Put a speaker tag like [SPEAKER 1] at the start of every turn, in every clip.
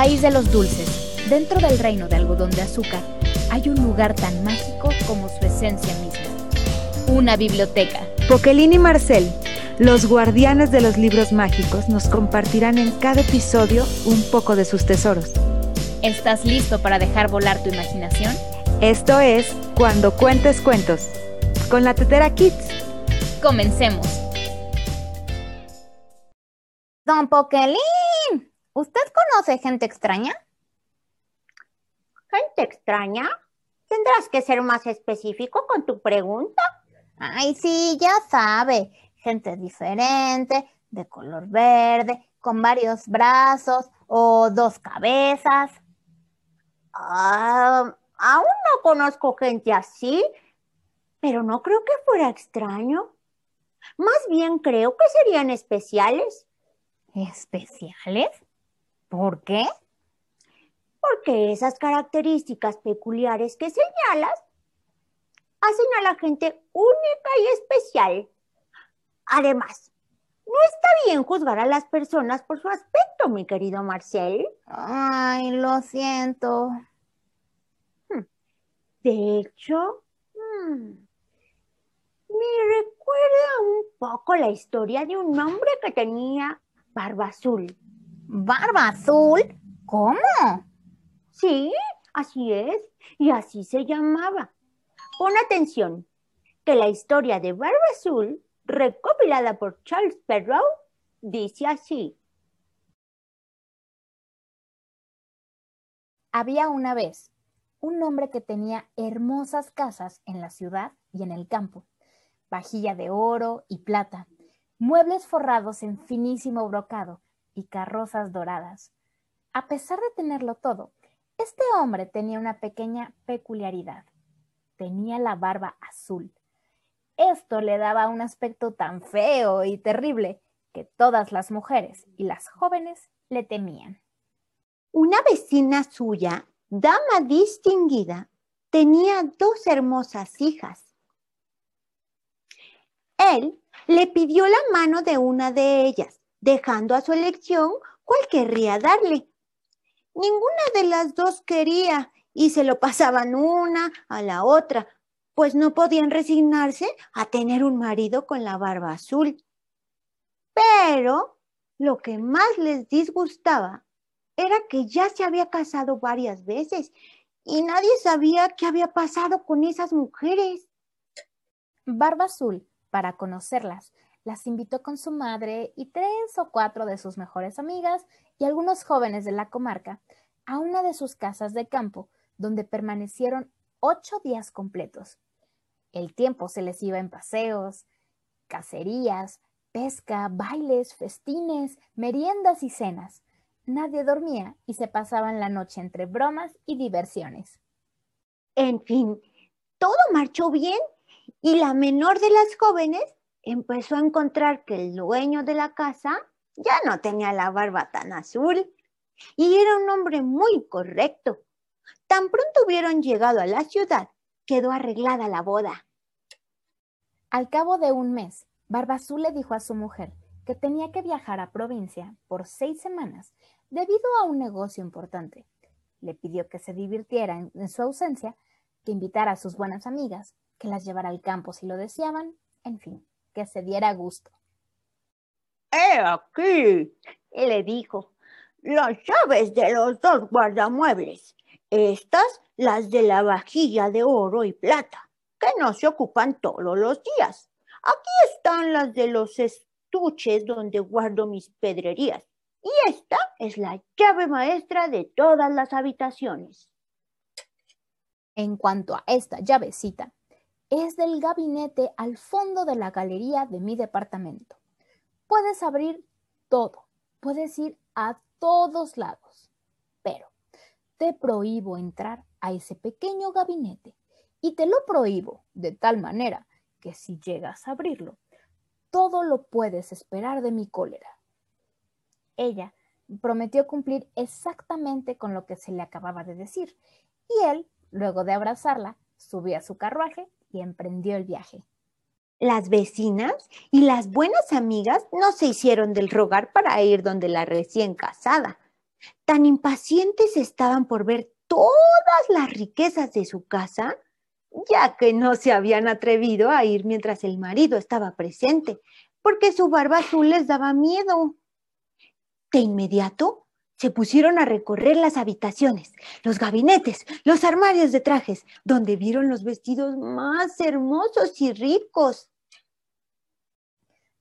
[SPEAKER 1] país de los dulces, dentro del reino de algodón de azúcar, hay un lugar tan mágico como su esencia misma. Una biblioteca.
[SPEAKER 2] Poquelín y Marcel, los guardianes de los libros mágicos, nos compartirán en cada episodio un poco de sus tesoros.
[SPEAKER 1] ¿Estás listo para dejar volar tu imaginación?
[SPEAKER 2] Esto es Cuando Cuentes Cuentos, con la Tetera Kids.
[SPEAKER 1] Comencemos.
[SPEAKER 3] Don Poquelín, ¿usted conoce gente extraña?
[SPEAKER 4] ¿Gente extraña? Tendrás que ser más específico con tu pregunta.
[SPEAKER 3] Ay, sí, ya sabe. Gente diferente, de color verde, con varios brazos o dos cabezas.
[SPEAKER 4] Ah, aún no conozco gente así, pero no creo que fuera extraño. Más bien creo que serían especiales.
[SPEAKER 3] ¿Especiales? ¿Por qué?
[SPEAKER 4] Porque esas características peculiares que señalas hacen a la gente única y especial. Además, no está bien juzgar a las personas por su aspecto, mi querido Marcel.
[SPEAKER 3] Ay, lo siento.
[SPEAKER 4] Hmm. De hecho, hmm, me recuerda un poco la historia de un hombre que tenía barba azul.
[SPEAKER 3] ¿Barba azul? ¿Cómo?
[SPEAKER 4] Sí, así es. Y así se llamaba. Pon atención, que la historia de Barba Azul, recopilada por Charles Perrault, dice así.
[SPEAKER 1] Había una vez un hombre que tenía hermosas casas en la ciudad y en el campo, vajilla de oro y plata, muebles forrados en finísimo brocado y carrozas doradas. A pesar de tenerlo todo, este hombre tenía una pequeña peculiaridad. Tenía la barba azul. Esto le daba un aspecto tan feo y terrible que todas las mujeres y las jóvenes le temían.
[SPEAKER 4] Una vecina suya, dama distinguida, tenía dos hermosas hijas. Él le pidió la mano de una de ellas, dejando a su elección cuál querría darle. Ninguna de las dos quería y se lo pasaban una a la otra, pues no podían resignarse a tener un marido con la barba azul. Pero lo que más les disgustaba era que ya se había casado varias veces y nadie sabía qué había pasado con esas mujeres.
[SPEAKER 1] Barba Azul, para conocerlas, las invitó con su madre y tres o cuatro de sus mejores amigas y algunos jóvenes de la comarca a una de sus casas de campo, donde permanecieron ocho días completos. El tiempo se les iba en paseos, cacerías, pesca, bailes, festines, meriendas y cenas. Nadie dormía y se pasaban la noche entre bromas y diversiones.
[SPEAKER 4] En fin, todo marchó bien y la menor de las jóvenes empezó a encontrar que el dueño de la casa ya no tenía la barba tan azul y era un hombre muy correcto. Tan pronto hubieron llegado a la ciudad, quedó arreglada la boda.
[SPEAKER 1] Al cabo de un mes, Barbazul le dijo a su mujer que tenía que viajar a provincia por seis semanas debido a un negocio importante. Le pidió que se divirtiera en, en su ausencia, que invitara a sus buenas amigas, que las llevara al campo si lo deseaban, en fin, que se diera gusto.
[SPEAKER 4] ¡He aquí! le dijo, las llaves de los dos guardamuebles. Estas, las de la vajilla de oro y plata, que no se ocupan todos los días. Aquí están las de los estuches donde guardo mis pedrerías. Y esta es la llave maestra de todas las habitaciones.
[SPEAKER 1] En cuanto a esta llavecita, es del gabinete al fondo de la galería de mi departamento. Puedes abrir todo, puedes ir a todos lados, pero te prohíbo entrar a ese pequeño gabinete y te lo prohíbo de tal manera que si llegas a abrirlo, todo lo puedes esperar de mi cólera. Ella prometió cumplir exactamente con lo que se le acababa de decir, y él, luego de abrazarla, subió a su carruaje y emprendió el viaje.
[SPEAKER 4] Las vecinas y las buenas amigas no se hicieron del rogar para ir donde la recién casada. Tan impacientes estaban por ver todas las riquezas de su casa, ya que no se habían atrevido a ir mientras el marido estaba presente, porque su barba azul les daba miedo. De inmediato se pusieron a recorrer las habitaciones, los gabinetes, los armarios de trajes, donde vieron los vestidos más hermosos y ricos.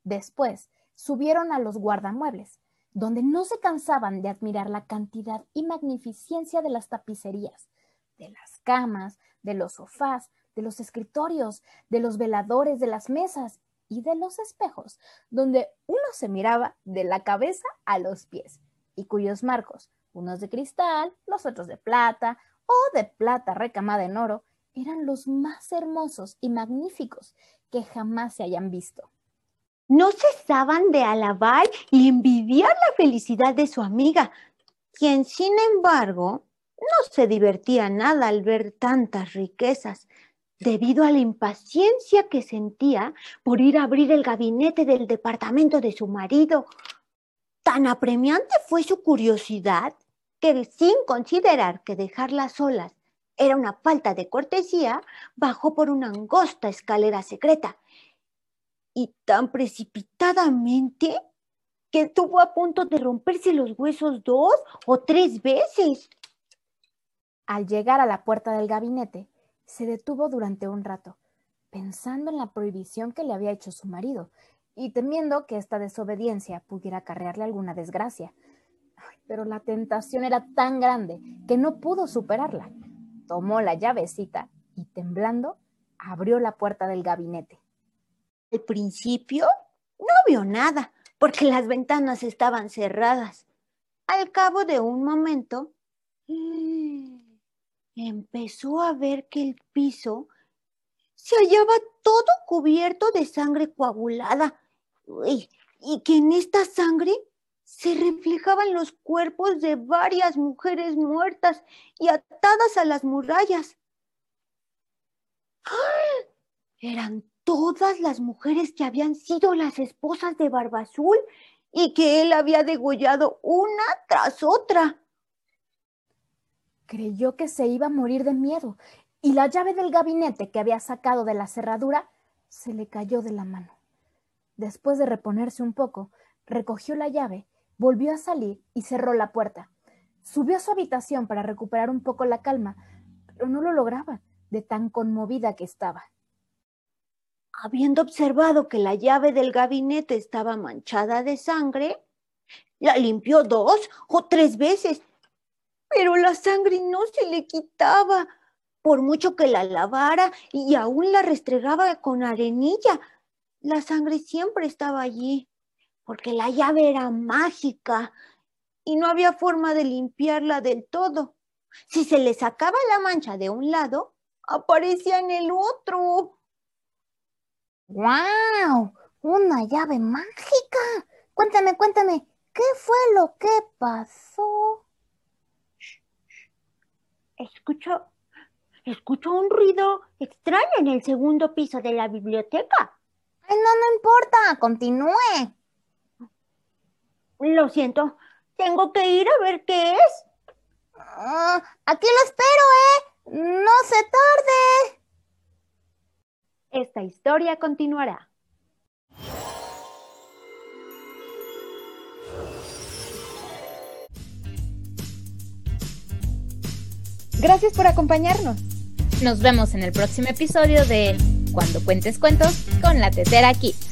[SPEAKER 1] Después subieron a los guardamuebles, donde no se cansaban de admirar la cantidad y magnificencia de las tapicerías, de las camas, de los sofás, de los escritorios, de los veladores de las mesas y de los espejos, donde uno se miraba de la cabeza a los pies y cuyos marcos, unos de cristal, los otros de plata o de plata recamada en oro, eran los más hermosos y magníficos que jamás se hayan visto.
[SPEAKER 4] No cesaban de alabar y envidiar la felicidad de su amiga, quien sin embargo no se divertía nada al ver tantas riquezas, debido a la impaciencia que sentía por ir a abrir el gabinete del departamento de su marido. Tan apremiante fue su curiosidad que sin considerar que dejarlas solas era una falta de cortesía, bajó por una angosta escalera secreta y tan precipitadamente que estuvo a punto de romperse los huesos dos o tres veces.
[SPEAKER 1] Al llegar a la puerta del gabinete, se detuvo durante un rato, pensando en la prohibición que le había hecho su marido y temiendo que esta desobediencia pudiera acarrearle alguna desgracia. pero la tentación era tan grande que no pudo superarla. Tomó la llavecita y, temblando, abrió la puerta del gabinete.
[SPEAKER 4] Al principio no vio nada, porque las ventanas estaban cerradas. Al cabo de un momento, empezó a ver que el piso se hallaba todo cubierto de sangre coagulada y que en esta sangre se reflejaban los cuerpos de varias mujeres muertas y atadas a las murallas. ¡Ah! Eran todas las mujeres que habían sido las esposas de Barbazul y que él había degollado una tras otra.
[SPEAKER 1] Creyó que se iba a morir de miedo y la llave del gabinete que había sacado de la cerradura se le cayó de la mano. Después de reponerse un poco, recogió la llave, volvió a salir y cerró la puerta. Subió a su habitación para recuperar un poco la calma, pero no lo lograba de tan conmovida que estaba.
[SPEAKER 4] Habiendo observado que la llave del gabinete estaba manchada de sangre, la limpió dos o tres veces pero la sangre no se le quitaba, por mucho que la lavara y aún la restregaba con arenilla. La sangre siempre estaba allí, porque la llave era mágica y no había forma de limpiarla del todo. Si se le sacaba la mancha de un lado, aparecía en el otro.
[SPEAKER 3] ¡Guau! ¡Una llave mágica! Cuéntame, cuéntame, ¿qué fue lo que pasó?
[SPEAKER 4] Escucho, escucho un ruido extraño en el segundo piso de la biblioteca.
[SPEAKER 3] Ay, no, no importa, continúe.
[SPEAKER 4] Lo siento, tengo que ir a ver qué es.
[SPEAKER 3] Ah, aquí lo espero, ¿eh? No se tarde.
[SPEAKER 2] Esta historia continuará. Gracias por acompañarnos.
[SPEAKER 1] Nos vemos en el próximo episodio de Cuando cuentes cuentos con la Tetera Kids.